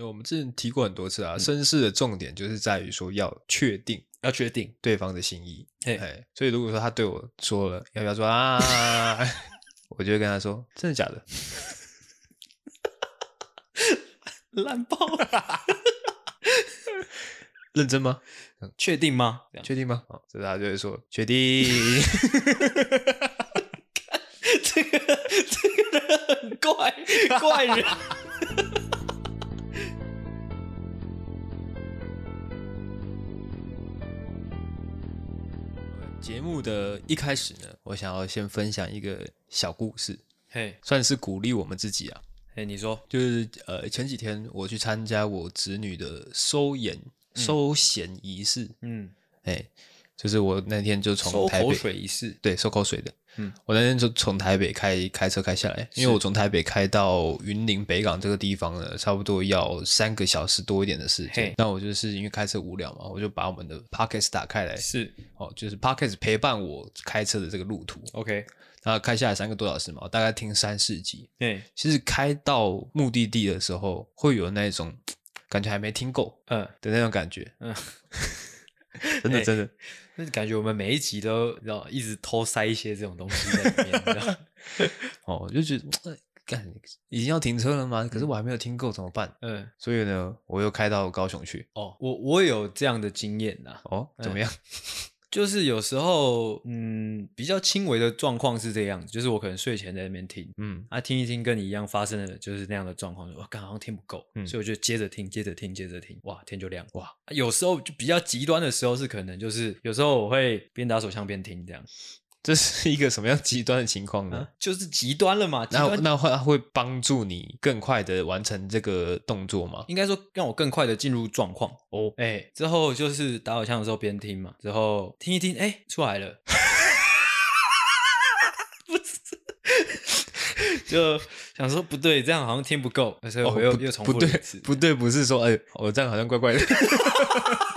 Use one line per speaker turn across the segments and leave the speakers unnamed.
那我们之前提过很多次啊，绅士的重点就是在于说要确定，
要确定
对方的心意。
嘿
哎，所以如果说他对我说了，要不要说啊？我就会跟他说，真的假的？
烂爆了！
认真吗？
确定吗？
确定吗？哦，这他就会说确定。
这个这个人很怪怪人。
节目的一开始呢，我想要先分享一个小故事，
嘿，
算是鼓励我们自己啊。
嘿，你说，
就是呃，前几天我去参加我侄女的收涎、嗯、收涎仪式，嗯，哎，就是我那天就从台北
收口水
对，收口水的，
嗯，
我那天就从台北开开车开下来，因为我从台北开到云林北港这个地方呢，差不多要三个小时多一点的时间。那我就是因为开车无聊嘛，我就把我们的 Pocket 打开来，
是。
哦，就是 Pocket 陪伴我开车的这个路途
，OK。
那开下来三个多小时嘛，我大概听三四集。
对，
其实开到目的地的时候，会有那种感觉还没听够，嗯。的那种感觉，嗯，真的真的，
那感觉我们每一集都要一直偷塞一些这种东西在里面，
哦，我就觉得，干，已经要停车了吗？可是我还没有听够，怎么办？嗯，所以呢，我又开到高雄去。
哦，我我有这样的经验呐。
哦，怎么样？
就是有时候，嗯，比较轻微的状况是这样子，就是我可能睡前在那边听，嗯，啊，听一听跟你一样发生的就是那样的状况，我，刚好像听不够，嗯，所以我就接着听，接着听，接着听，哇，天就亮，哇，有时候就比较极端的时候是可能就是有时候我会边打手枪边听这样。
这是一个什么样极端的情况呢？
啊、就是极端了嘛？
那那会会帮助你更快的完成这个动作吗？
应该说让我更快的进入状况哦。哎、欸，之后就是打手枪的时候边听嘛，之后听一听，哎、欸，出来了。不是，就想说不对，这样好像听不够，所以我又、哦、又重复一次。
不对，不对，不是说哎，我这样好像怪怪的。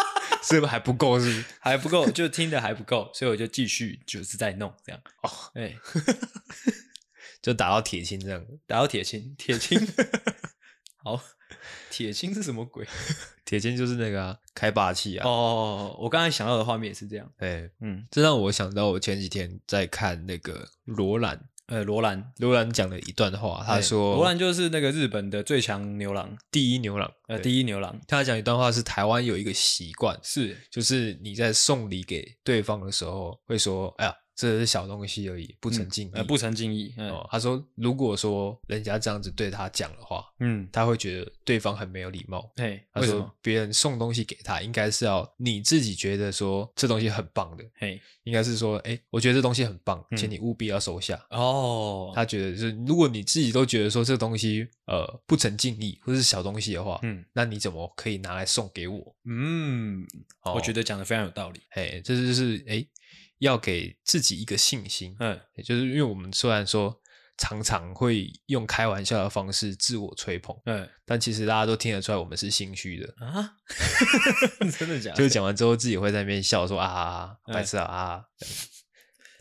是不是还不够？是不是
还不够？就听的还不够，所以我就继续就是在弄这样。哦，哎，
就打到铁青这样，
打到铁青，铁青。好，铁青是什么鬼？
铁青就是那个、啊、开霸气啊。
哦，我刚才想到的画面也是这样。
哎，嗯，这让我想到我前几天在看那个罗兰。
呃，罗兰，
罗兰讲了一段话，他说：“
罗兰就是那个日本的最强牛郎，
第一牛郎，
呃，第一牛郎。
他讲一段话是台湾有一个习惯，
是
就是你在送礼给对方的时候，会说，哎呀。”这是小东西而已，不成敬意。
嗯呃、不成敬意。
哦，他说，如果说人家这样子对他讲的话，嗯，他会觉得对方很没有礼貌。
嘿，
他说，别人送东西给他，应该是要你自己觉得说这东西很棒的。
嘿，
应该是说，哎，我觉得这东西很棒，请你务必要收下。
哦，
他觉得是，如果你自己都觉得说这东西呃不成敬意，或是小东西的话，嗯，那你怎么可以拿来送给我？
嗯，我觉得讲的非常有道理。
嘿，这就是哎。要给自己一个信心，嗯，也就是因为我们虽然说常常会用开玩笑的方式自我吹捧，嗯，但其实大家都听得出来我们是心虚的
啊，真的假的？
就是讲完之后自己会在那边笑说啊，白痴啊啊，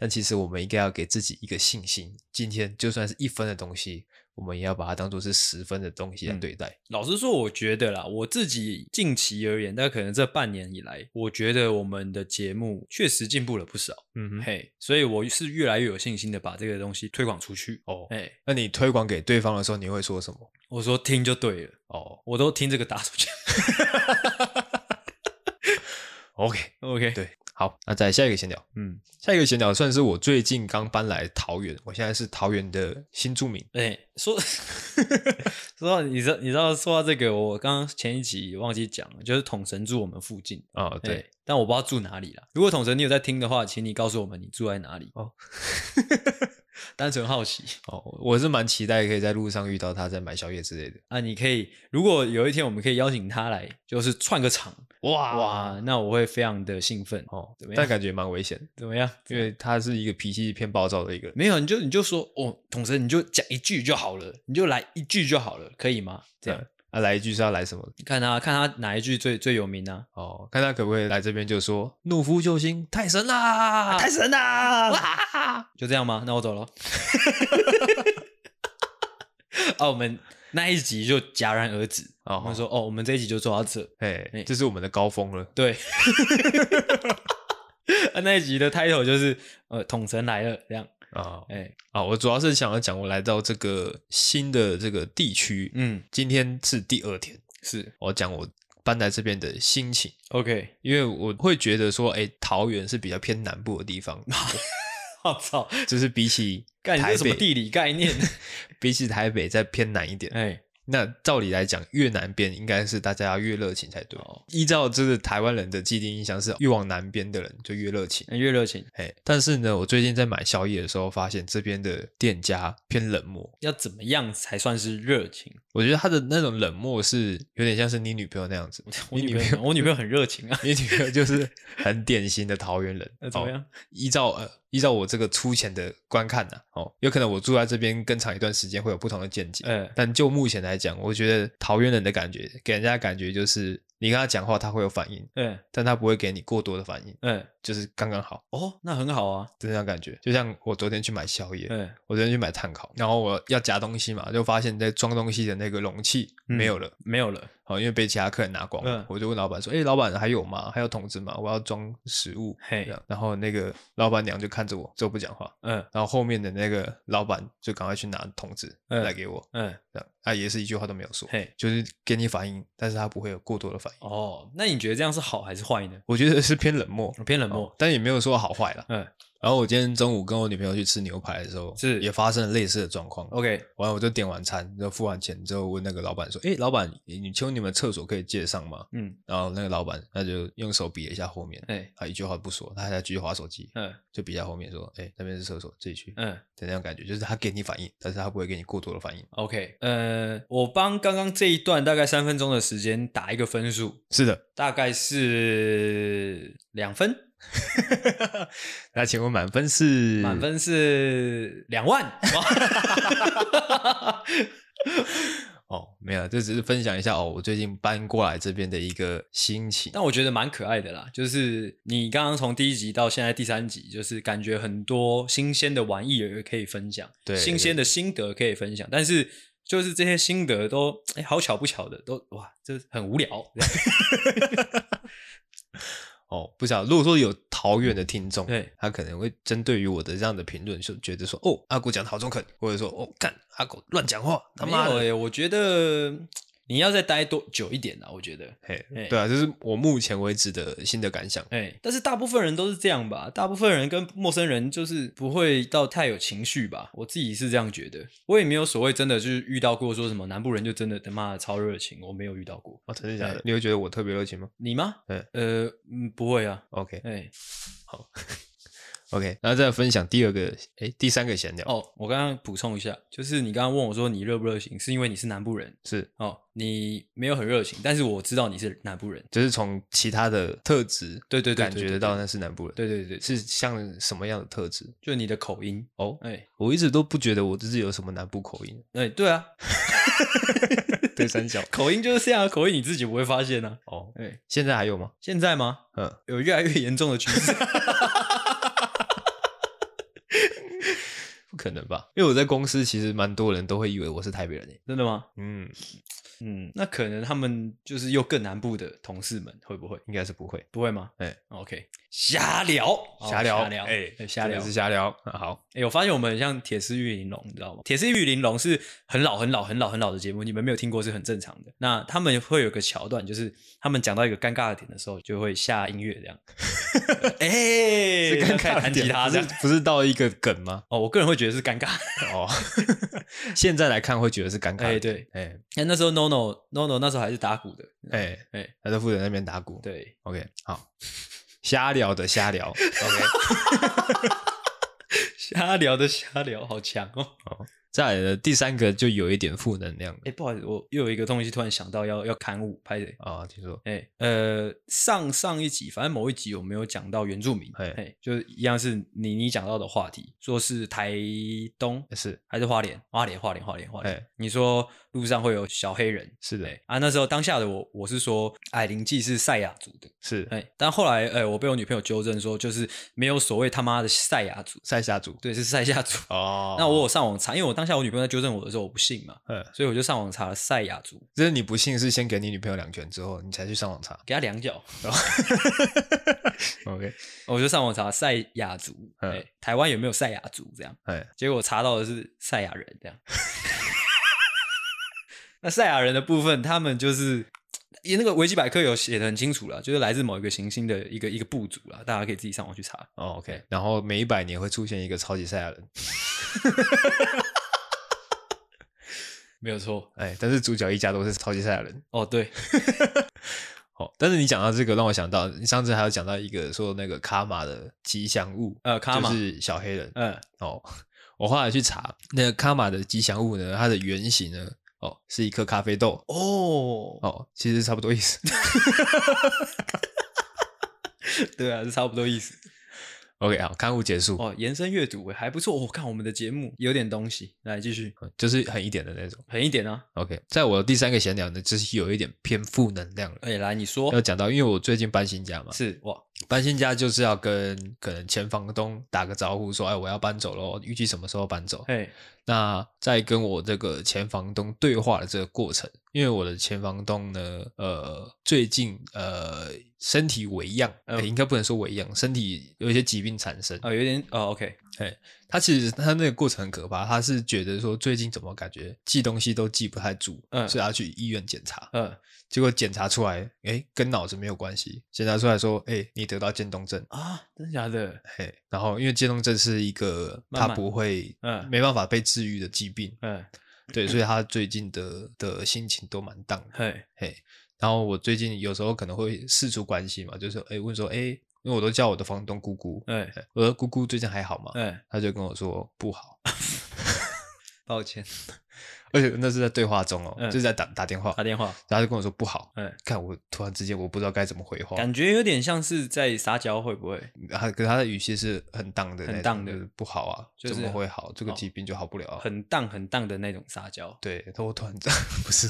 但其实我们应该要给自己一个信心，今天就算是一分的东西。我们也要把它当做是十分的东西来对待。嗯，
老实说，我觉得啦，我自己近期而言，但可能这半年以来，我觉得我们的节目确实进步了不少。嗯哼，嘿所以我是越来越有信心的把这个东西推广出去。哦，哎，
那你推广给对方的时候，你会说什么？
我说听就对了。哦，我都听这个打手枪。
OK，OK，Okay, okay. 对。好，那再下一个闲聊。嗯，下一个闲聊算是我最近刚搬来桃园，我现在是桃园的新住民。
哎、欸，说说到你知道你知道说到这个，我刚刚前一集忘记讲了，就是统神住我们附近
啊、哦，对、欸，
但我不知道住哪里啦。如果统神你有在听的话，请你告诉我们你住在哪里哦。单纯好奇
哦，我是蛮期待可以在路上遇到他，在买宵夜之类的
啊。你可以，如果有一天我们可以邀请他来，就是串个场，哇哇，那我会非常的兴奋哦。怎么样？
但感觉蛮危险，
怎么样？
因为他是一个脾气偏暴躁的一个人。
没有，你就你就说哦，统神，你就讲一句就好了，你就来一句就好了，可以吗？这样。嗯
啊，来一句是要来什么？
看他，看他哪一句最最有名啊？
哦，看他可不可以来这边就说“懦夫救星，太神啦，
太神啦！”哇，就这样吗？那我走了。啊，我们那一集就戛然而止。我们说，哦，我们这一集就做到这，
哎，这是我们的高峰了。
对，那一集的 title 就是呃，统神来了这样。啊，哎，
啊，我主要是想要讲，我来到这个新的这个地区，嗯，今天是第二天，
是
我讲我搬来这边的心情。
OK，
因为我会觉得说，哎，桃园是比较偏南部的地方。
我操，
就是比起台北，
什么地理概念？
比起台北再偏南一点。哎。那照理来讲，越南边应该是大家要越热情才对。哦、依照就是台湾人的既定印象是，越往南边的人就越热情，
越热情。
嘿，但是呢，我最近在买宵夜的时候，发现这边的店家偏冷漠。
要怎么样才算是热情？
我觉得他的那种冷漠是有点像是你女朋友那样子。
我女朋友，我女朋友很热情啊。
你女朋友就是很典型的桃园人。
那怎么样？
依照呃。依照我这个粗浅的观看呢、啊，哦，有可能我住在这边更长一段时间会有不同的见解。嗯，但就目前来讲，我觉得桃园人的感觉给人家的感觉就是，你跟他讲话他会有反应，嗯，但他不会给你过多的反应，嗯，就是刚刚好。
哦，那很好啊，
就这样感觉。就像我昨天去买宵夜，嗯，我昨天去买碳烤，然后我要夹东西嘛，就发现在装东西的那个容器没有了，
嗯、没有了。
好，因为被其他客人拿光了，嗯、我就问老板说：“哎、欸，老板还有吗？还有桶子吗？我要装食物。”嘿，然后那个老板娘就看着我，就不讲话。嗯，然后后面的那个老板就赶快去拿桶子来给我。嗯，这样啊，也是一句话都没有说。嘿，就是给你反应，但是他不会有过多的反应。
哦，那你觉得这样是好还是坏呢？
我觉得是偏冷漠，
偏冷漠，
哦、但也没有说好坏啦。嗯。然后我今天中午跟我女朋友去吃牛排的时候，是也发生了类似的状况。OK，完了我就点完餐，就付完钱之后问那个老板说：“哎，老板，你请问你们厕所可以借上吗？”嗯，然后那个老板他就用手比了一下后面，哎，他一句话不说，他还在继续划手机，嗯，就比在后面说：“哎，那边是厕所，自己去。”嗯，的那种感觉，就是他给你反应，但是他不会给你过多的反应。
OK，呃，我帮刚刚这一段大概三分钟的时间打一个分数，
是的，
大概是两分。
那请问满分是？
满分是两万。
哦，没有，这只是分享一下哦，我最近搬过来这边的一个心情。
但我觉得蛮可爱的啦，就是你刚刚从第一集到现在第三集，就是感觉很多新鲜的玩意儿可以分享，对，新鲜的心得可以分享。但是就是这些心得都，哎，好巧不巧的，都哇，这很无聊。
哦，不晓得，如果说有桃园的听众，对，他可能会针对于我的这样的评论，就觉得说，哦，阿狗讲的好中肯，或者说，哦，干阿狗乱讲话，他妈的，
欸，我觉得。你要再待多久一点呢？我觉得，
嘿，对啊，这是我目前为止的新的感想。
哎，但是大部分人都是这样吧？大部分人跟陌生人就是不会到太有情绪吧？我自己是这样觉得。我也没有所谓真的就是遇到过说什么南部人就真的他妈的超热情，我没有遇到过。
哦，真的假的？你会觉得我特别热情吗？
你吗？呃，嗯，不会啊。
OK，哎，好。OK，然后再分享第二个，哎，第三个闲聊。
哦，我刚刚补充一下，就是你刚刚问我说你热不热情，是因为你是南部人，
是
哦，你没有很热情，但是我知道你是南部人，
就是从其他的特质，
对对对，
感觉得到那是南部人，
对对对，
是像什么样的特质？
就你的口音
哦，哎，我一直都不觉得我自己有什么南部口音，
哎，对啊，
对三角
口音就是这样，口音你自己不会发现呢？
哦，哎，现在还有吗？
现在吗？嗯，有越来越严重的趋势。
不可能吧？因为我在公司，其实蛮多人都会以为我是台北人。
真的吗？嗯嗯，那可能他们就是又更南部的同事们会不会？
应该是不会，
不会吗？哎，OK，瞎聊，
瞎聊，瞎聊，哎，瞎聊是瞎聊。好，
哎，我发现我们很像铁丝玉玲珑，你知道吗？铁丝玉玲珑是很老、很老、很老、很老的节目，你们没有听过是很正常的。那他们会有个桥段，就是他们讲到一个尴尬的点的时候，就会下音乐这样。哎，是尴尬弹吉他，这
不是到一个梗吗？
哦，我个人会觉得是尴尬。哦，
现在来看会觉得是尴尬。
哎，对，哎，那时候 NONO NONO 那时候还是打鼓的。
哎哎，他在负责那边打鼓。
对
，OK，好，瞎聊的瞎聊，OK，
瞎聊的瞎聊，好强哦。
再来的第三个就有一点负能量了。
哎，不好意思，我又有一个东西突然想到要要刊物拍的
啊，听说。
哎，呃，上上一集反正某一集我没有讲到原住民，哎，就是一样是你你讲到的话题，说是台东
是还
是花莲，花莲花莲花莲花莲。你说路上会有小黑人，
是的
啊。那时候当下的我我是说矮灵祭是赛亚族的，
是哎，
但后来哎我被我女朋友纠正说就是没有所谓他妈的赛亚族，
赛夏族，
对，是赛夏族哦。那我有上网查，因为我当当下我女朋友在纠正我的时候，我不信嘛，嗯，所以我就上网查了赛亚族。
就是你不信，是先给你女朋友两拳之后，你才去上网查，
给她两脚。OK，我就上网查赛亚族，哎，台湾有没有赛亚族这样？哎，结果查到的是赛亚人这样。那赛亚人的部分，他们就是。也那个维基百科有写的很清楚了，就是来自某一个行星的一个一个部族了，大家可以自己上网去查。
哦，OK。然后每一百年会出现一个超级赛亚人，
没有错。
哎，但是主角一家都是超级赛亚人。
哦，对。
哦，但是你讲到这个，让我想到你上次还有讲到一个说那个卡玛的吉祥物，
呃，卡玛
就是小黑人。嗯。哦，我后来去查那个卡玛的吉祥物呢，它的原型呢。哦，是一颗咖啡豆
哦
哦，其实差不多意思，
对啊，是差不多意思。
OK，好，刊物结束
哦，延伸阅读还不错。我、哦、看我们的节目有点东西，来继续，
就是狠一点的那种，
狠一点啊。
OK，在我的第三个闲聊呢，就是有一点偏负能量了。
哎，来你说，
要讲到，因为我最近搬新家嘛，
是哇，
搬新家就是要跟可能前房东打个招呼，说，哎，我要搬走喽，预计什么时候搬走？
嘿，
那在跟我这个前房东对话的这个过程，因为我的前房东呢，呃，最近呃。身体微恙，应该不能说微恙，身体有一些疾病产生，
哦，有点，哦，OK，
哎，他其实他那个过程很可怕，他是觉得说最近怎么感觉记东西都记不太住，嗯，所以他去医院检查，嗯，结果检查出来，哎、欸，跟脑子没有关系，检查出来说，哎、欸，你得到渐冻症
啊，真的假的？
嘿、欸，然后因为渐冻症是一个他不会，嗯，没办法被治愈的疾病，嗯，对，所以他最近的的心情都蛮 down，嘿，嘿。然后我最近有时候可能会释出关系嘛，就是哎问说哎，因为我都叫我的房东姑姑，哎，我说姑姑最近还好吗？哎，他就跟我说不好，
抱歉，
而且那是在对话中哦，就是在打打电话，
打电话，
然后就跟我说不好，哎，看我突然之间我不知道该怎么回话，
感觉有点像是在撒娇，会不会？
他可是他的语气是很荡的，很荡的，不好啊，怎么会好？这个疾病就好不了，
很荡很荡的那种撒娇，
对，他我突然 不是。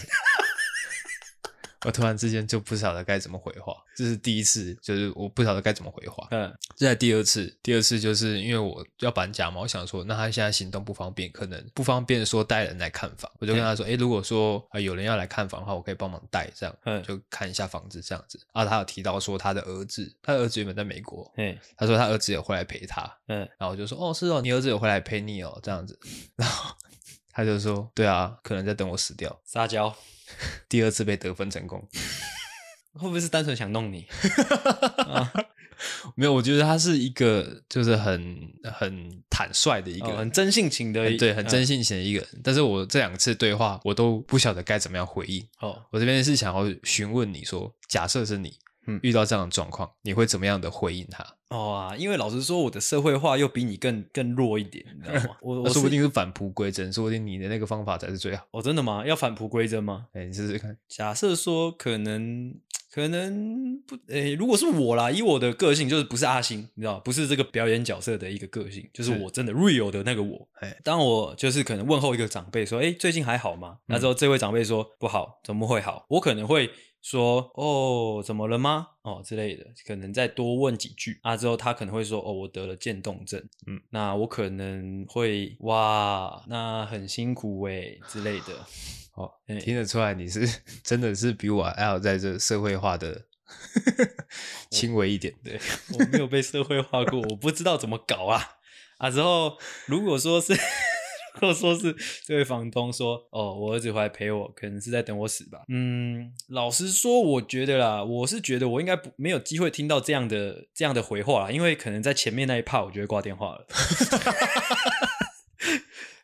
我突然之间就不晓得该怎么回话，这是第一次，就是我不晓得该怎么回话。嗯，这是第二次，第二次就是因为我要搬家嘛，我想说，那他现在行动不方便，可能不方便说带人来看房，我就跟他说，哎、嗯，如果说啊有人要来看房的话，我可以帮忙带，这样，嗯，就看一下房子这样子。啊，他有提到说他的儿子，他的儿子原本在美国，嗯，他说他儿子也会来陪他，嗯，然后我就说，哦，是哦，你儿子也会来陪你哦，这样子，然后他就说，对啊，可能在等我死掉，
撒娇。
第二次被得分成功，
会不会是单纯想弄你？
啊、没有，我觉得他是一个就是很很坦率的一个、哦，
很真性情的，
对，很真性情的一个人。嗯、但是我这两次对话，我都不晓得该怎么样回应。哦，我这边是想要询问你说，假设是你。嗯，遇到这样的状况，你会怎么样的回应他？
哦啊，因为老实说，我的社会化又比你更更弱一点，你知道 吗？我，
我说不定是返璞归真，说不定你的那个方法才是最好。
哦，真的吗？要返璞归真吗？
哎，你试试看。
假设说可能可能不，哎，如果是我啦，以我的个性，就是不是阿星，你知道，不是这个表演角色的一个个性，就是我真的 real 的那个我。哎，当我就是可能问候一个长辈说，哎，最近还好吗？那时候这位长辈说不好，怎么会好？我可能会。说哦，怎么了吗？哦之类的，可能再多问几句啊，之后他可能会说哦，我得了渐冻症，嗯，那我可能会哇，那很辛苦诶之类的。
哦，听得出来你是 真的是比我还要在这社会化的 轻微一点，对，
我没有被社会化过，我不知道怎么搞啊啊！之后如果说是。或者说是这位房东说：“哦，我儿子回来陪我，可能是在等我死吧。”嗯，老实说，我觉得啦，我是觉得我应该不没有机会听到这样的这样的回话啦，因为可能在前面那一趴，我就会挂电话了。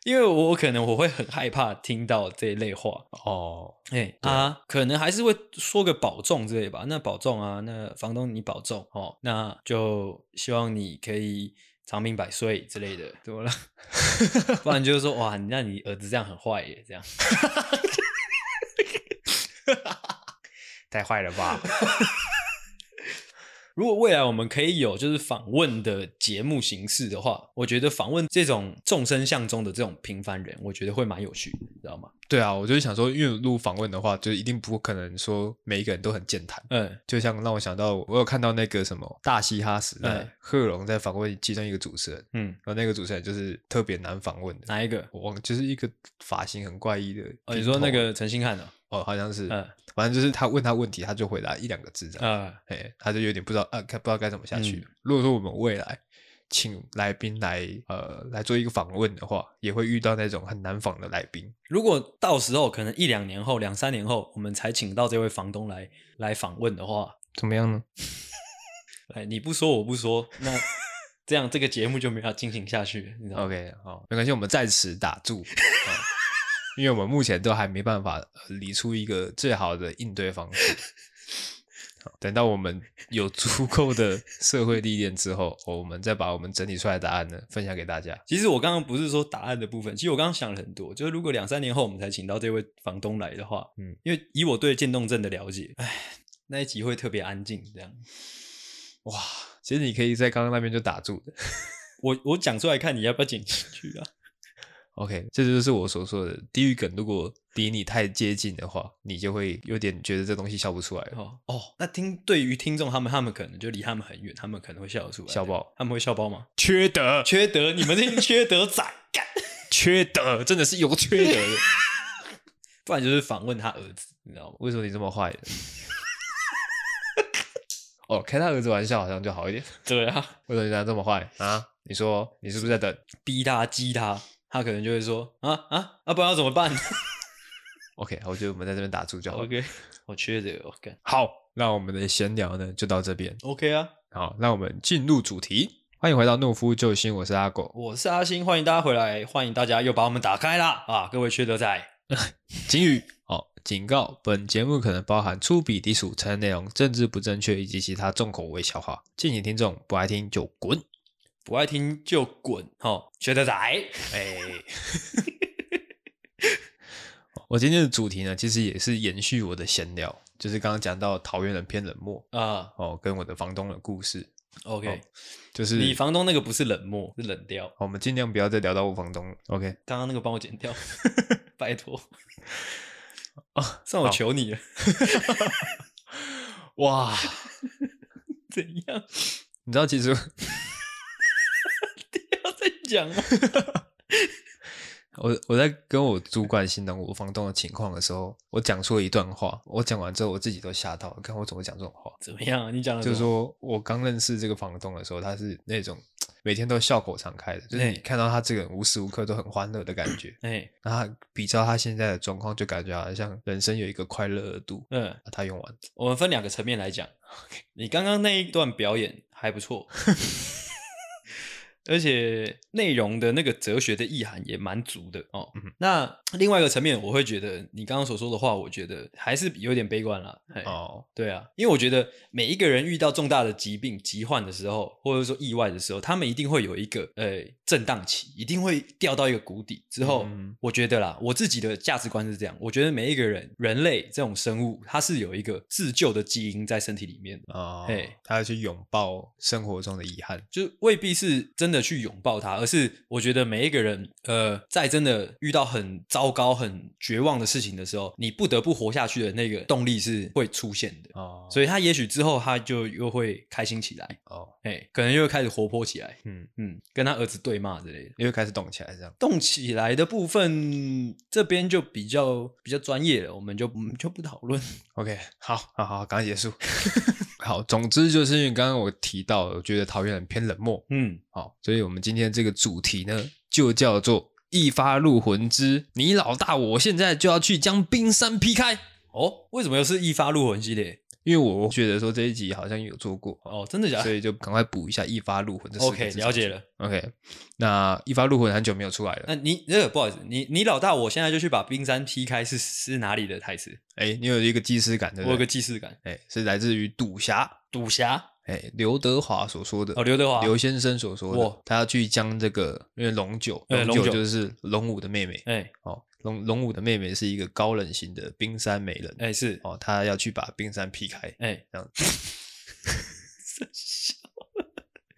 因为我可能我会很害怕听到这一类话哦。哎啊，可能还是会说个保重之类吧。那保重啊，那房东你保重哦。那就希望你可以。长命百岁之类的，怎么了？不然就是说，哇，那你儿子这样很坏耶，这样，
太坏了吧
如果未来我们可以有就是访问的节目形式的话，我觉得访问这种众生相中的这种平凡人，我觉得会蛮有趣知道吗？
对啊，我就是想说，因为录访问的话，就一定不可能说每一个人都很健谈。嗯，就像让我想到，我有看到那个什么大嘻哈时代，贺龙在访问其中一个主持人，嗯，然后那个主持人就是特别难访问的。
哪一个？
我忘，就是一个发型很怪异的。
哦，你说那个陈星汉的？
哦，好像是。嗯，反正就是他问他问题，他就回答一两个字这样。嗯，哎，他就有点不知道啊，不知道该怎么下去。嗯，如果说我们未来。请来宾来呃来做一个访问的话，也会遇到那种很难访的来宾。
如果到时候可能一两年后、两三年后，我们才请到这位房东来来访问的话，
怎么样呢？
哎，你不说我不说，那这样这个节目就没法进行下去。你知道
OK，好，没关系，我们在此打住，因为我们目前都还没办法理出一个最好的应对方式。等到我们有足够的社会历练之后，我们再把我们整理出来的答案呢分享给大家。
其实我刚刚不是说答案的部分，其实我刚刚想了很多，就是如果两三年后我们才请到这位房东来的话，嗯，因为以我对渐冻症的了解，哎，那一集会特别安静，这样。
哇，其实你可以在刚刚那边就打住的，
我我讲出来看你要不要剪进去啊
？OK，这就是我所说的地狱梗。如果离你太接近的话，你就会有点觉得这东西笑不出来
哦。哦，那听对于听众他们，他们可能就离他们很远，他们可能会笑得出来。
笑爆？
他们会笑爆吗？
缺德，
缺德！你们这些缺德仔，
缺德，真的是有缺德的。
不然就是访问他儿子，你知道吗？
为什么你这么坏？哦，开他儿子玩笑好像就好一点。
对啊，
为什么你这么坏啊？你说你是不是在等
逼他激他？他可能就会说啊啊啊，不然要怎么办
？OK，我觉得我们在这边打住就好。
OK，我缺这个。OK，
好，那我们的闲聊呢就到这边。
OK 啊，
好，那我们进入主题。欢迎回到懦夫救星，我是阿狗，
我是阿星，欢迎大家回来，欢迎大家又把我们打开啦啊！各位缺德仔，
警语好，警告：本节目可能包含粗鄙低俗、成人内容、政治不正确以及其他重口味笑话，敬请听众不爱听就滚。
不爱听就滚，哦学的仔。哎，
我今天的主题呢，其实也是延续我的闲聊，就是刚刚讲到桃园人偏冷漠啊，哦，跟我的房东的故事。
OK，
就是
你房东那个不是冷漠，是冷掉。
我们尽量不要再聊到我房东。OK，
刚刚那个帮我剪掉，拜托。啊，算我求你了。
哇，
怎样？
你知道其实。
讲，
我我在跟我主管形容我房东的情况的时候，我讲出了一段话。我讲完之后，我自己都吓到了。看我怎么讲这种话？
怎么样啊？你讲的
就是说我刚认识这个房东的时候，他是那种 每天都笑口常开的，就是你看到他这个人无时无刻都很欢乐的感觉。哎，那他比照他现在的状况，就感觉好像人生有一个快乐的度。嗯，他用完，
我们分两个层面来讲。你刚刚那一段表演还不错。而且内容的那个哲学的意涵也蛮足的哦。嗯、那另外一个层面，我会觉得你刚刚所说的话，我觉得还是有点悲观了。哦，对啊，因为我觉得每一个人遇到重大的疾病、疾患的时候，或者说意外的时候，他们一定会有一个呃震荡期，一定会掉到一个谷底之后。嗯、我觉得啦，我自己的价值观是这样，我觉得每一个人，人类这种生物，它是有一个自救的基因在身体里面的。
哦，嘿他要去拥抱生活中的遗憾，
就未必是真的。去拥抱他，而是我觉得每一个人，呃，在真的遇到很糟糕、很绝望的事情的时候，你不得不活下去的那个动力是会出现的哦。所以他也许之后他就又会开心起来哦，哎，可能又会开始活泼起来，嗯嗯，跟他儿子对骂之类的，
又会开始动起来，这样
动起来的部分这边就比较比较专业了，我们就我们就不讨论。
OK，好，好好，赶快结束。好，总之就是因为刚刚我提到，我觉得桃园很偏冷漠，嗯，好，所以我们今天这个主题呢，就叫做“一发入魂之你老大，我现在就要去将冰山劈开”。
哦，为什么又是一发入魂系列？
因为我觉得说这一集好像有做过
哦，真的假的？
所以就赶快补一下“一发入魂”这
OK，了解了。
OK，那“一发入魂”很久没有出来了。
那你那个不好意思，你你老大，我现在就去把冰山劈开是，是是哪里的台词？
哎，你有一个既视感，对不对？
我有个既视感，
哎，是来自于赌侠，
赌侠，
哎，刘德华所说的
哦，刘德华，
刘先生所说的，哇他要去将这个，因为龙九，龙九就是龙五的妹妹，哎，哦。龙龙武的妹妹是一个高冷型的冰山美人，
哎、欸、是
哦，她要去把冰山劈开，哎、欸、这样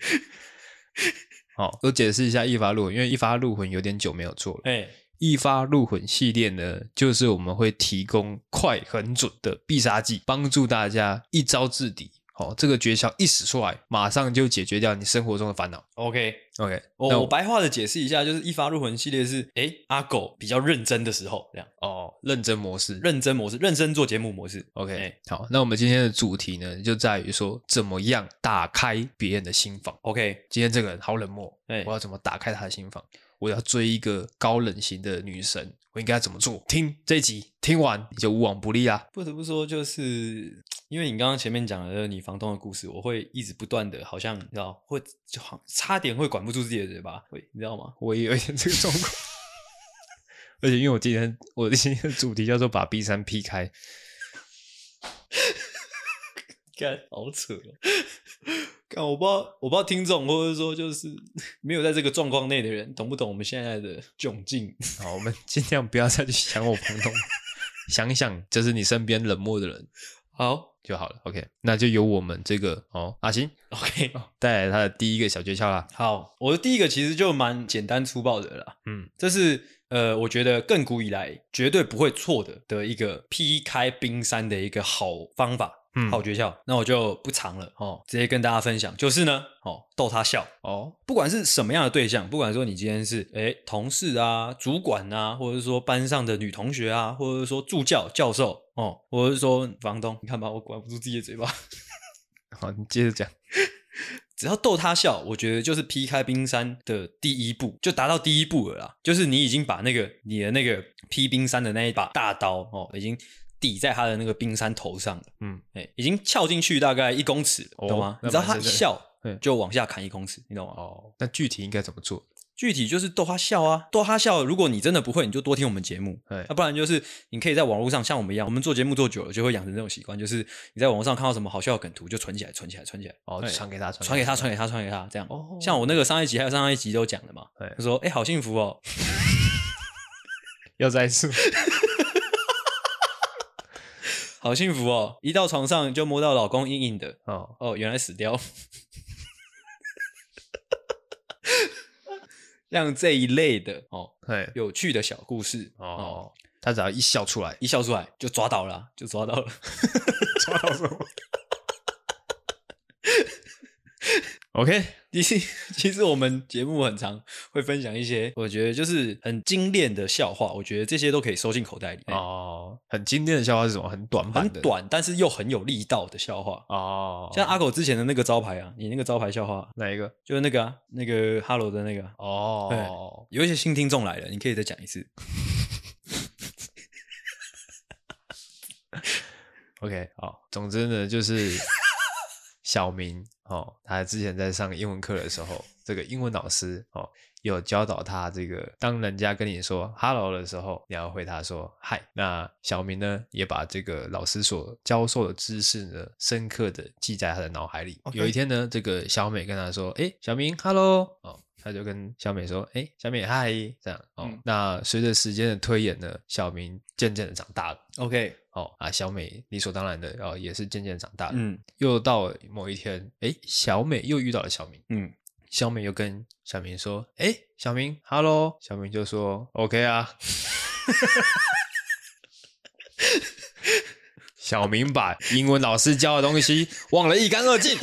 好，我解释一下一发入魂，因为一发入魂有点久没有做了。哎，一发入魂系列呢，就是我们会提供快、很准的必杀技，帮助大家一招制敌。哦，这个诀窍一使出来，马上就解决掉你生活中的烦恼。
OK
OK，
我我白话的解释一下，就是一发入魂系列是，诶阿狗比较认真的时候，这样
哦，认真模式，
认真模式，认真做节目模式。
OK，好，那我们今天的主题呢，就在于说怎么样打开别人的心房。
OK，
今天这个人好冷漠，我要怎么打开他的心房？我要追一个高冷型的女神，我应该怎么做？听这一集，听完你就无往不利啊！
不得不说，就是因为你刚刚前面讲的你房东的故事，我会一直不断的，好像你知道，会就好差点会管不住自己的嘴巴，会你知道吗？
我也有一点这个状况，而且因为我今天我的今天的主题叫做把 B 三劈开，
干好扯哦。我不知道，我不知道听众或者说就是 没有在这个状况内的人懂不懂我们现在的窘境？
好，我们尽量不要再去想我朋友，想一想就是你身边冷漠的人，
好
就好了。OK，那就由我们这个哦阿星
OK
带来他的第一个小诀窍啦。
好，我的第一个其实就蛮简单粗暴的啦。嗯，这是呃，我觉得亘古以来绝对不会错的的一个劈开冰山的一个好方法。嗯，好诀窍，那我就不藏了哦，直接跟大家分享，就是呢，哦，逗他笑哦，不管是什么样的对象，不管说你今天是诶同事啊、主管啊，或者是说班上的女同学啊，或者是说助教、教授哦，或者是说房东，你看吧，我管不住自己的嘴巴。
好，你接着讲，
只要逗他笑，我觉得就是劈开冰山的第一步，就达到第一步了啦，就是你已经把那个你的那个劈冰山的那一把大刀哦，已经。抵在他的那个冰山头上了，嗯，哎，已经翘进去大概一公尺，懂吗？你知道他一笑，就往下砍一公尺，你懂吗？
哦，那具体应该怎么做？
具体就是逗他笑啊，逗他笑。如果你真的不会，你就多听我们节目，那不然就是你可以在网络上像我们一样，我们做节目做久了就会养成这种习惯，就是你在网络上看到什么好笑的梗图就存起来，存起来，存起来，
哦，传给他，
传给他，传给他，传给他，这样。哦，像我那个上一集还有上上一集都讲了嘛，他说，哎，好幸福哦，
要再一次。
好幸福哦！一到床上就摸到老公硬硬的哦哦，原来死掉。像这一类的哦，有趣的小故事哦，
他只要一笑出来，
一笑出来就抓到了，就抓到了，
抓到什么？OK。
其实，其实我们节目很常会分享一些，我觉得就是很精炼的笑话。我觉得这些都可以收进口袋里。
哦，很精炼的笑话是什么？很短
很短，但是又很有力道的笑话。哦，像阿狗之前的那个招牌啊，你那个招牌笑话
哪一个？
就是那个啊，那个哈喽的那个。哦，有一些新听众来了，你可以再讲一次。
OK，好，总之呢，就是。小明哦，他之前在上英文课的时候，这个英文老师哦，有教导他这个，当人家跟你说 “hello” 的时候，你要回答说 “hi”。那小明呢，也把这个老师所教授的知识呢，深刻的记在他的脑海里。有一天呢，这个小美跟他说：“哎，小明，hello。”哦，他就跟小美说：“哎，小美，hi。”这样哦。嗯、那随着时间的推演呢，小明渐渐的长大了。
OK。
哦啊，小美理所当然的哦，也是渐渐长大了。嗯，又到了某一天，哎，小美又遇到了小明。嗯，小美又跟小明说：“哎，小明，Hello。”小明就说：“OK 啊。”小明把英文老师教的东西忘了一干二净。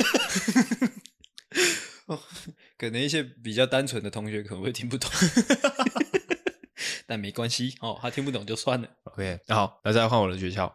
哦，可能一些比较单纯的同学可能会听不懂。但没关系哦，他听不懂就算了。
OK，好，那再来换我的诀窍。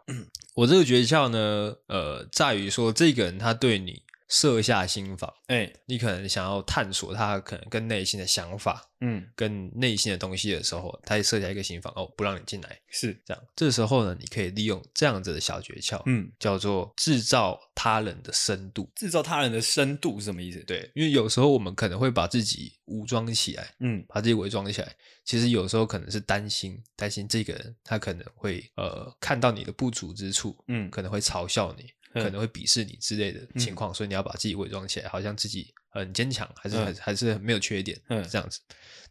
我这个诀窍呢，呃，在于说这个人他对你设下心防，哎、欸，你可能想要探索他可能跟内心的想法，嗯，跟内心的东西的时候，他会设下一个心防哦，不让你进来，
是
这样。这时候呢，你可以利用这样子的小诀窍，嗯，叫做制造他人的深度。
制造他人的深度是什么意思？
对，因为有时候我们可能会把自己武装起来，嗯，把自己伪装起来。其实有时候可能是担心，担心这个人他可能会呃看到你的不足之处，嗯，可能会嘲笑你。可能会鄙视你之类的情况，嗯、所以你要把自己伪装起来，好像自己很坚强，还是还还是没有缺点，嗯，这样子。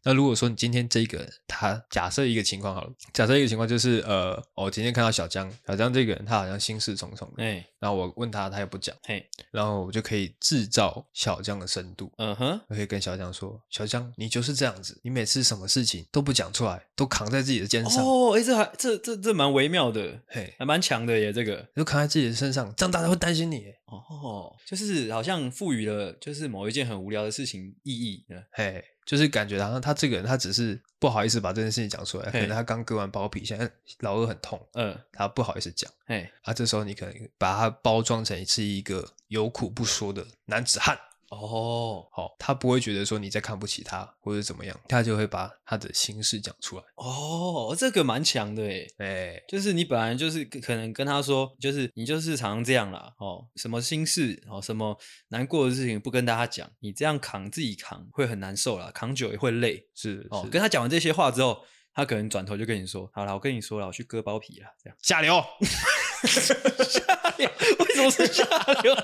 那如果说你今天这个人，他假设一个情况好了，假设一个情况就是，呃，我今天看到小江，小江这个人他好像心事重重的，哎，然后我问他，他也不讲，嘿，然后我就可以制造小江的深度，嗯哼，我可以跟小江说，小江，你就是这样子，你每次什么事情都不讲出来，都扛在自己的肩上，
哦，哎，这还这这这蛮微妙的，嘿，还蛮强的耶，这个。
就扛在自己的身上，这样大家会担心你，
哦，就是好像赋予了就是某一件很无聊的事情意义，
嘿。就是感觉好像他这个人，他只是不好意思把这件事情讲出来，可能他刚割完包皮，现在老二很痛，嗯，他不好意思讲，哎，啊，这时候你可能把他包装成是一个有苦不说的男子汉。哦，好，他不会觉得说你在看不起他或者怎么样，他就会把他的心事讲出来。
哦，这个蛮强的诶，哎，就是你本来就是可能跟他说，就是你就是常常这样啦，哦，什么心事哦，什么难过的事情不跟大家讲，你这样扛自己扛会很难受啦，扛久也会累。
是哦，
跟他讲完这些话之后，他可能转头就跟你说，好了，我跟你说了，我去割包皮了，这样
下流，
下流，为什么是下流？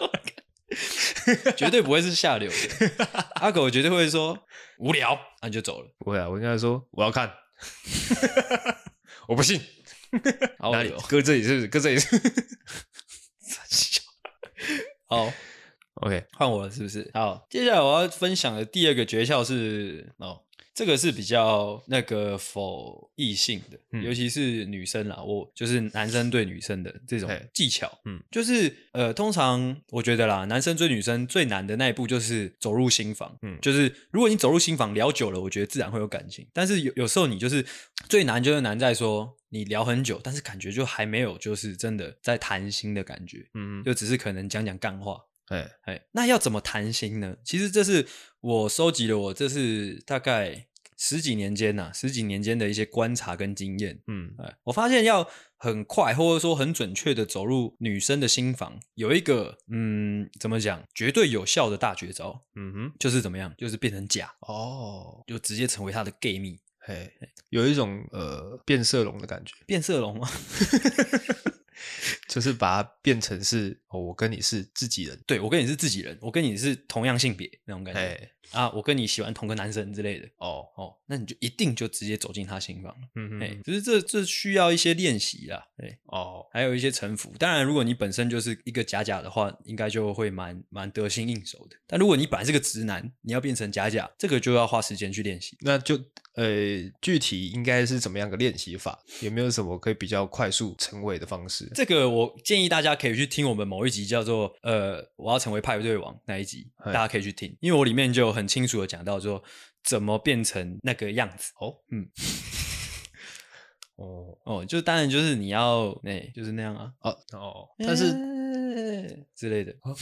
绝对不会是下流的，阿狗绝对会说无聊，那就走了。
不会啊，我应该说我要看，我不信。哪里？搁这里是不是？搁这里是。
好
，OK，
换我了，是不是？好，接下来我要分享的第二个诀窍是哦。这个是比较那个否异性的，嗯、尤其是女生啦，我就是男生对女生的这种技巧，嗯，就是呃，通常我觉得啦，男生追女生最难的那一步就是走入心房，嗯，就是如果你走入心房聊久了，我觉得自然会有感情，但是有有时候你就是最难就是难在说你聊很久，但是感觉就还没有就是真的在谈心的感觉，嗯，就只是可能讲讲干话，哎哎，那要怎么谈心呢？其实这是我收集了我这是大概。十几年间呐、啊，十几年间的一些观察跟经验，嗯，我发现要很快或者说很准确的走入女生的心房，有一个，嗯，怎么讲，绝对有效的大绝招，嗯哼，就是怎么样，就是变成假，哦，就直接成为她的 gay 蜜，
嘿，有一种呃变色龙的感觉，
变色龙吗？
就是把它变成是，哦，我跟你是自己人，
对，我跟你是自己人，我跟你是同样性别那种感觉。啊，我跟你喜欢同个男生之类的哦哦，那你就一定就直接走进他心房了。嗯嗯，哎，只是这这需要一些练习啦，对哦，还有一些城府。当然，如果你本身就是一个假假的话，应该就会蛮蛮得心应手的。但如果你本来是个直男，你要变成假假，这个就要花时间去练习。
那就呃，具体应该是怎么样个练习法？有没有什么可以比较快速成为的方式？
这个我建议大家可以去听我们某一集叫做“呃，我要成为派对王”那一集，大家可以去听，因为我里面就很清楚的讲到说怎么变成那个样子哦，嗯，哦哦，就当然就是你要那、欸，就是那样啊，哦
哦，但是、
欸、之类的，哦、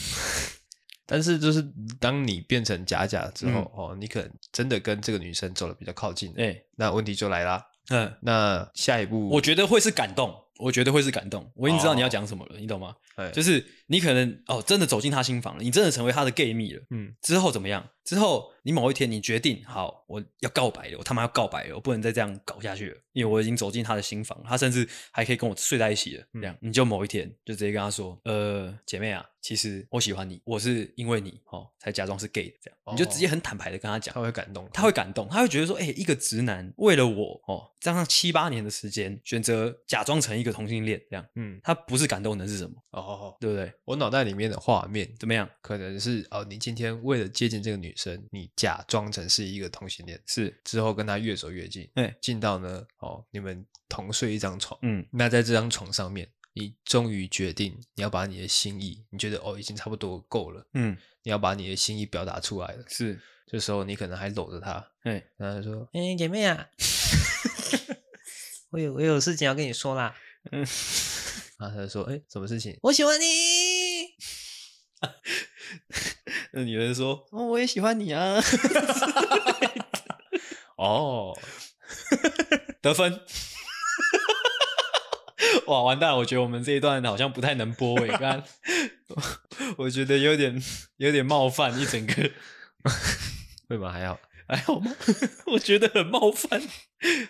但是就是当你变成假假之后、嗯、哦，你可能真的跟这个女生走的比较靠近，哎、欸，那问题就来啦，嗯，那下一步
我觉得会是感动，我觉得会是感动，我已经知道你要讲什么了，哦、你懂吗？哎、就是你可能哦，真的走进他心房了，你真的成为他的 gay 蜜了，嗯，之后怎么样？之后，你某一天你决定好，我要告白了，我他妈要告白了，我不能再这样搞下去了，因为我已经走进他的心房，他甚至还可以跟我睡在一起了。这样，你就某一天就直接跟他说，呃，姐妹啊，其实我喜欢你，我是因为你哦才假装是 gay 的，这样，哦、你就直接很坦白的跟他讲，
他会感动，
他会感动，他会觉得说，哎、欸，一个直男为了我哦，这样七八年的时间选择假装成一个同性恋，这样，嗯，他不是感动的是什么？哦，对不对？
我脑袋里面的画面
怎么样？
可能是哦，你今天为了接近这个女生，你假。装成是一个同性恋，
是
之后跟她越走越近，哎，近到呢，哦，你们同睡一张床，嗯，那在这张床上面，你终于决定你要把你的心意，你觉得哦，已经差不多够了，嗯，你要把你的心意表达出来了，
是，
这时候你可能还搂着她，哎，然后他说，
哎，姐妹啊，我有我有事情要跟你说啦，嗯，
然后他就说，哎，什么事情？
我喜欢你。那女人说：“哦，我也喜欢你啊。”哦，得分。哇，完蛋了！我觉得我们这一段好像不太能播诶。刚，我觉得有点有点冒犯一整个。
为什么还好？
还好吗？我觉得很冒犯。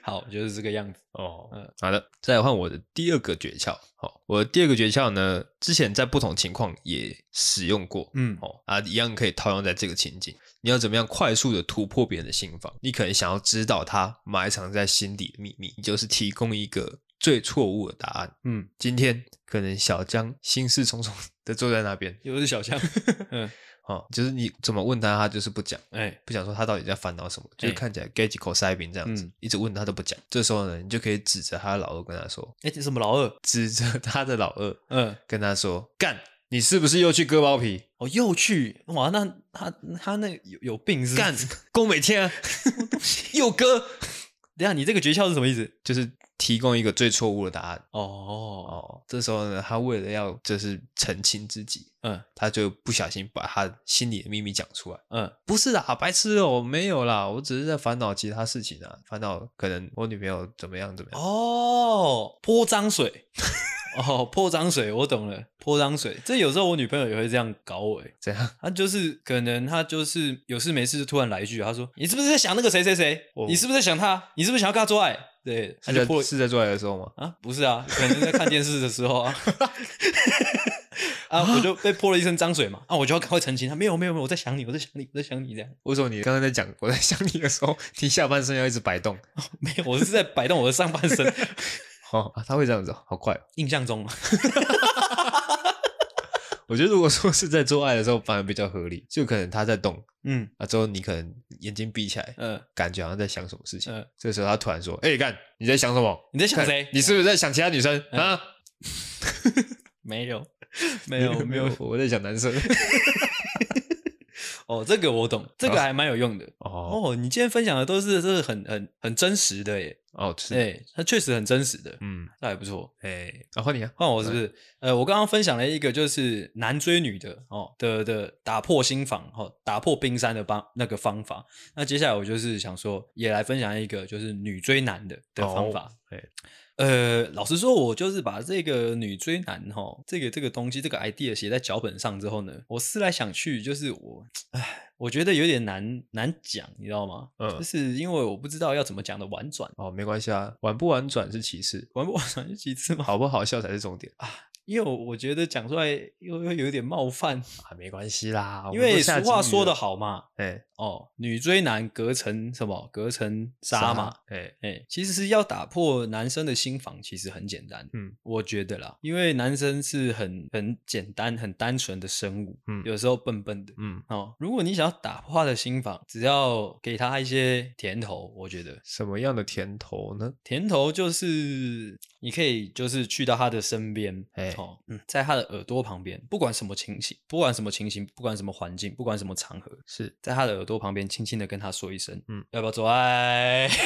好，就是这个样子
哦。嗯，好的，再来换我的第二个诀窍。好，我的第二个诀窍呢，之前在不同情况也使用过。嗯，哦啊，一样可以套用在这个情景。你要怎么样快速的突破别人的心防？你可能想要知道他埋藏在心底的秘密，你就是提供一个最错误的答案。嗯，今天可能小江心事重重的坐在那边，
又是小江。嗯。
哦，就是你怎么问他，他就是不讲，哎、欸，不讲说他到底在烦恼什么，欸、就是看起来 get 几口塞饼这样子，嗯、一直问他都不讲。这时候呢，你就可以指着他的老二跟他说：“
哎、欸，这什么老二？”
指着他的老二，嗯，跟他说：“干，你是不是又去割包皮？
哦，又去？哇，那他他那有有病是？
干，工每天啊，又割。
等下，你这个诀窍是什么意思？
就是。”提供一个最错误的答案哦哦，这时候呢，他为了要就是澄清自己，嗯，他就不小心把他心里的秘密讲出来，嗯，不是啦，白痴哦，没有啦，我只是在烦恼其他事情啊，烦恼可能我女朋友怎么样怎么样
哦，泼脏水。哦，泼脏水，我懂了。泼脏水，这有时候我女朋友也会这样搞我。哎，
怎样？
她就是可能她就是有事没事就突然来一句，她说：“你是不是在想那个谁谁谁？你是不是在想他？你是不是想要跟他做爱？”对，
他就破是在做爱的时候吗？
啊，不是啊，可能在看电视的时候啊。啊，我就被泼了一身脏水嘛。啊，我就要赶快澄清，他没有没有没有，我在想你，我在想你，我在想你这样。
为什么你刚刚在讲我在想你的时候，你下半身要一直摆动？
没有，我是在摆动我的上半身。
哦，他会这样子，好怪。
印象中，
我觉得如果说是在做爱的时候，反而比较合理，就可能他在动，嗯，啊，之后你可能眼睛闭起来，嗯，感觉好像在想什么事情，嗯，这时候他突然说：“哎，干，你在想什么？
你在想谁？
你是不是在想其他女生啊？”
没有，没有，没有，
我在想男生。
哦，这个我懂，这个还蛮有用的。哦，哦，你今天分享的都是都是很很很真实的耶。
哦，是，
哎，它确实很真实的。嗯，那还不错。
哎，啊，换你啊，
换我是不是？呃，我刚刚分享了一个就是男追女的哦的的打破心防哦，打破冰山的方那个方法。那接下来我就是想说，也来分享一个就是女追男的的方法。哎。呃，老实说，我就是把这个女追男哈，这个这个东西，这个 idea 写在脚本上之后呢，我思来想去，就是我，唉，我觉得有点难难讲，你知道吗？嗯，就是因为我不知道要怎么讲的婉转。
哦，没关系啊，婉不婉转是其次，
婉不婉转是其次嘛，
好不好笑才是重点啊。
因为我觉得讲出来又又有点冒犯
啊，没关系啦，
因为俗话说得好嘛，
哎、欸、
哦，女追男隔层什么？隔层纱嘛，哎哎、欸，其实是要打破男生的心防，其实很简单，嗯，我觉得啦，因为男生是很很简单、很单纯的生物，嗯，有时候笨笨的，嗯哦，如果你想要打破他的心防，只要给他一些甜头，我觉得
什么样的甜头呢？
甜头就是你可以就是去到他的身边，哎。哦，嗯，在他的耳朵旁边，不管什么情形，不管什么情形，不管什么环境，不管什么场合，是在他的耳朵旁边轻轻的跟他说一声，嗯，要不要做爱？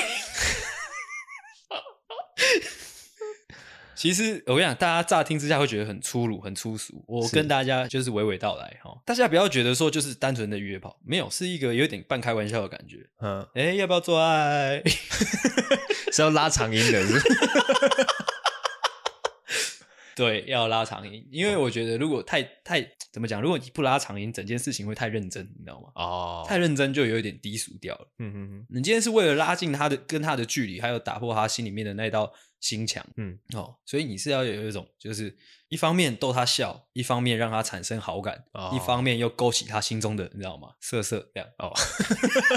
其实我跟你讲，大家乍听之下会觉得很粗鲁、很粗俗。我跟大家就是娓娓道来哈，大家不要觉得说就是单纯的约炮，没有，是一个有点半开玩笑的感觉。嗯，哎，要不要做爱？
是要拉长音的，是。
对，要拉长音，因为我觉得如果太太怎么讲，如果你不拉长音，整件事情会太认真，你知道吗？哦，太认真就有一点低俗掉了。嗯嗯嗯，你今天是为了拉近他的跟他的距离，还有打破他心里面的那道心墙。嗯，哦，所以你是要有一种，就是一方面逗他笑，一方面让他产生好感，哦、一方面又勾起他心中的，你知道吗？色色这样。哦，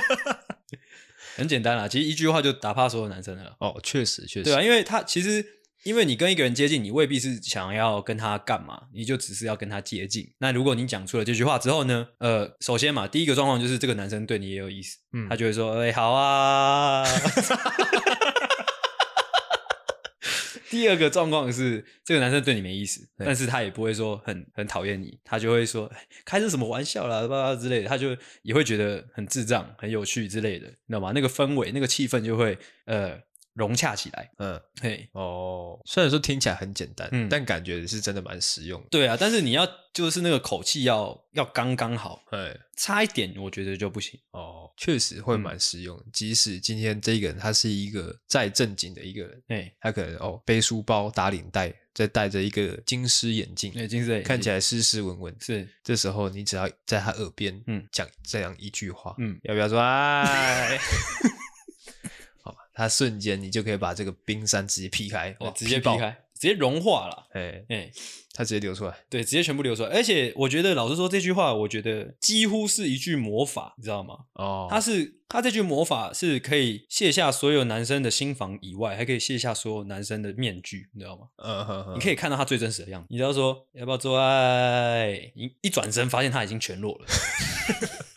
很简单啦，其实一句话就打趴所有男生了。
哦，确实确实。
对啊，因为他其实。因为你跟一个人接近，你未必是想要跟他干嘛，你就只是要跟他接近。那如果你讲出了这句话之后呢？呃，首先嘛，第一个状况就是这个男生对你也有意思，嗯，他就会说，哎，好啊。第二个状况是这个男生对你没意思，但是他也不会说很很讨厌你，他就会说，开这什么玩笑啦，吧之类的，他就也会觉得很智障、很有趣之类的，你知道吗？那个氛围、那个气氛就会呃。融洽起来。
嗯，嘿，哦，虽然说听起来很简单，嗯，但感觉是真的蛮实用的。
对啊，但是你要就是那个口气要要刚刚好，哎，差一点我觉得就不行。
哦，确实会蛮实用。嗯、即使今天这个人他是一个再正经的一个人，哎，他可能哦背书包打领带，再戴着一个金丝眼镜，
哎，金丝眼镜
看起来斯斯文文。是，这时候你只要在他耳边，嗯，讲这样一句话，嗯，要不要说 哎？好，他瞬间你就可以把这个冰山直接劈开，
哇，直接劈开。直接融化了，哎
哎，它直接流出来，
对，直接全部流出来。而且我觉得，老实说，这句话，我觉得几乎是一句魔法，你知道吗？哦，它是，它这句魔法是可以卸下所有男生的心防以外，还可以卸下所有男生的面具，你知道吗？嗯哼哼，你可以看到他最真实的样子。你只要说要不要做爱，一一转身发现他已经全裸了，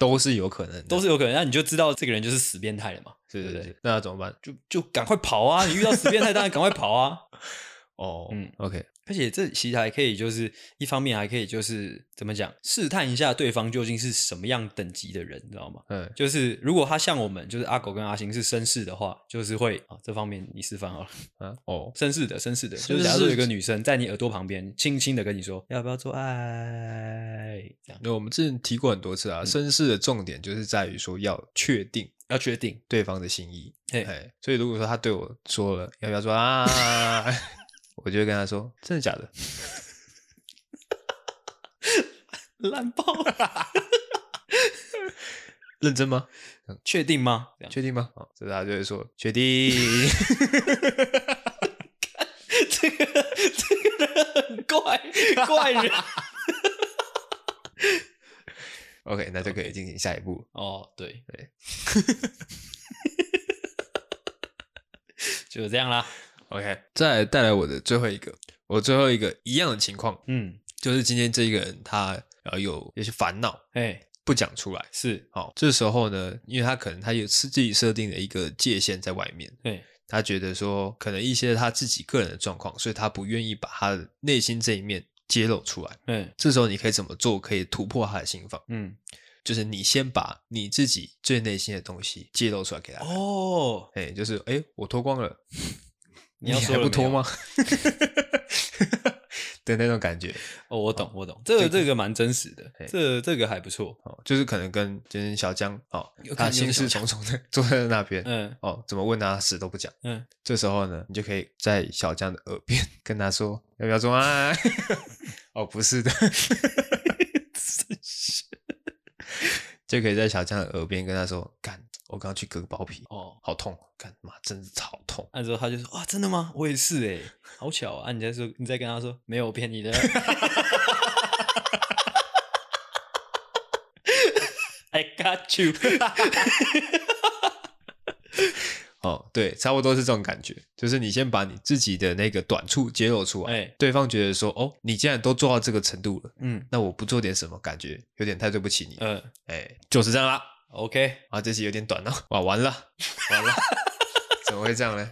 都是有可能，
都是有可能。那你就知道这个人就是死变态了嘛？
对对对，那怎么办？
就就赶快跑啊！你遇到死变态，当然赶快跑啊！
哦，嗯，OK，
而且这其实还可以，就是一方面还可以，就是怎么讲，试探一下对方究竟是什么样等级的人，你知道吗？嗯，就是如果他像我们，就是阿狗跟阿星是绅士的话，就是会啊，这方面你示范好了啊。哦，绅士的，绅士的，就是假如说有一个女生在你耳朵旁边轻轻的跟你说要不要做爱，这样。
那我们之前提过很多次啊，绅士的重点就是在于说要确定，
要确定
对方的心意。嘿，所以如果说他对我说了要不要做啊？我就会跟他说：“真的假的？
烂爆！
认真吗？
确定吗？
确定吗？好，这他就会说确定。
这个这个人很怪怪人。
OK，那就可以进行下一步。
哦，对对，就这样啦。”
OK，再来带来我的最后一个，我最后一个一样的情况，嗯，就是今天这一个人他呃有有些烦恼，哎，不讲出来，
是，
好，这时候呢，因为他可能他有自己设定的一个界限在外面，对，他觉得说可能一些他自己个人的状况，所以他不愿意把他的内心这一面揭露出来，嗯，这时候你可以怎么做可以突破他的心防？嗯，就是你先把你自己最内心的东西揭露出来给他，哦，哎，就是哎，我脱光了。你要说还不脱吗？的那种感觉
哦，我懂，我懂，这个这个蛮真实的，这这个还不错
哦，就是可能跟今天小江哦，他心事重重的坐在那边，嗯，哦，怎么问他死都不讲，嗯，这时候呢，你就可以在小江的耳边跟他说要不要做爱？哦，不是的，就可以在小江的耳边跟他说干。我刚刚去割包皮，哦，好痛，干妈？真是好痛。
那时候他就说：“哇，真的吗？我也是哎，好巧啊！”你再说，你再跟他说，没有我骗你的。I got you。
哦，对，差不多是这种感觉，就是你先把你自己的那个短处揭露出来，哎，对方觉得说：“哦，你既然都做到这个程度了，嗯，那我不做点什么，感觉有点太对不起你。”嗯，哎，就是这样啦。
OK，
啊，这期有点短了，哇，完了，完了，怎么会这样呢？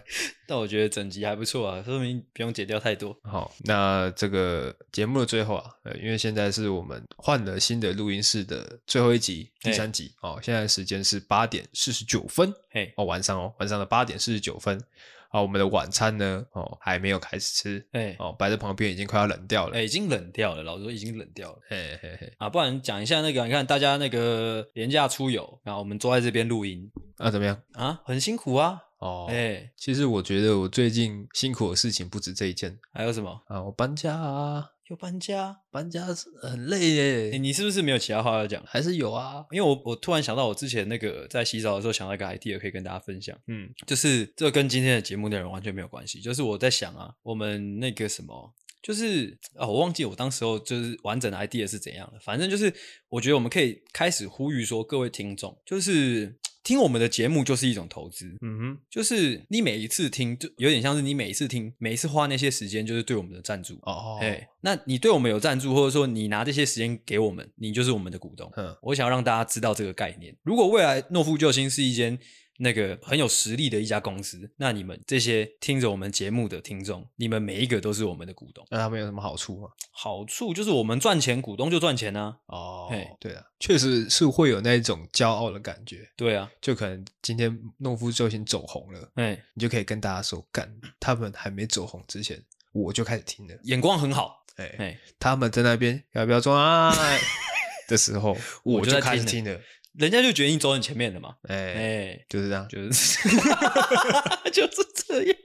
但我觉得整集还不错啊，说明不用剪掉太多。
好，那这个节目的最后啊，呃，因为现在是我们换了新的录音室的最后一集，第三集哦，现在时间是八点四十九分，嘿，哦，晚上哦，晚上的八点四十九分。啊，我们的晚餐呢？哦，还没有开始吃，哎、欸，哦，摆在旁边已经快要冷掉了，
哎、欸，已经冷掉了，老实说已经冷掉了，嘿嘿嘿，啊，不然讲一下那个，你看大家那个连假出游，然后我们坐在这边录音，
啊，怎么样？
啊，很辛苦啊，
哦，哎、欸，其实我觉得我最近辛苦的事情不止这一件，
还有什么？
啊，我搬家啊。
又搬家，
搬家是很累耶。
你是不是没有其他话要讲？
还是有啊？
因为我我突然想到，我之前那个在洗澡的时候想到一个 idea 可以跟大家分享。嗯，就是这跟今天的节目内容完全没有关系。就是我在想啊，我们那个什么，就是啊，我忘记我当时候就是完整的 idea 是怎样的。反正就是我觉得我们可以开始呼吁说，各位听众，就是。听我们的节目就是一种投资，嗯哼，就是你每一次听，就有点像是你每一次听，每一次花那些时间，就是对我们的赞助哦。哎，那你对我们有赞助，或者说你拿这些时间给我们，你就是我们的股东。嗯，我想要让大家知道这个概念。如果未来诺夫救星是一间那个很有实力的一家公司，那你们这些听着我们节目的听众，你们每一个都是我们的股东。
那他们有什么好处吗？
好处就是我们赚钱，股东就赚钱啊。
哦，嘿对啊，确实是会有那种骄傲的感觉。
对啊，
就可能今天诺夫救星走红了，哎，你就可以跟大家说，干，他们还没走红之前，我就开始听了，
眼光很好。
哎哎，他们在那边要不要装啊？的时候，我就开始听了。
人家就决定走你前面的嘛，哎
就是这样，
就是 就是这样。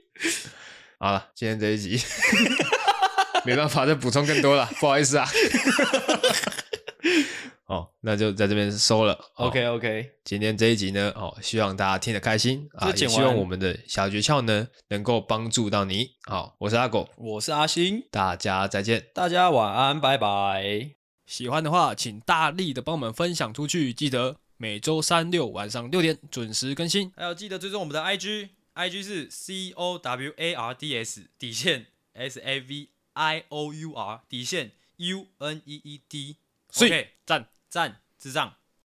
好了，今天这一集 没办法再补充更多了，不好意思啊。哦，那就在这边收了。
OK OK，
今天这一集呢，哦，希望大家听得开心啊，也希望我们的小诀窍呢能够帮助到你。好，我是阿狗，
我是阿星，
大家再见，
大家晚安，拜拜。
喜欢的话，请大力的帮我们分享出去，记得。每周三六晚上六点准时更新，
还有记得追踪我们的 IG，IG 是 C O W A R D S 底线 S A V I O U R 底线 U N E E D，OK，赞赞智障。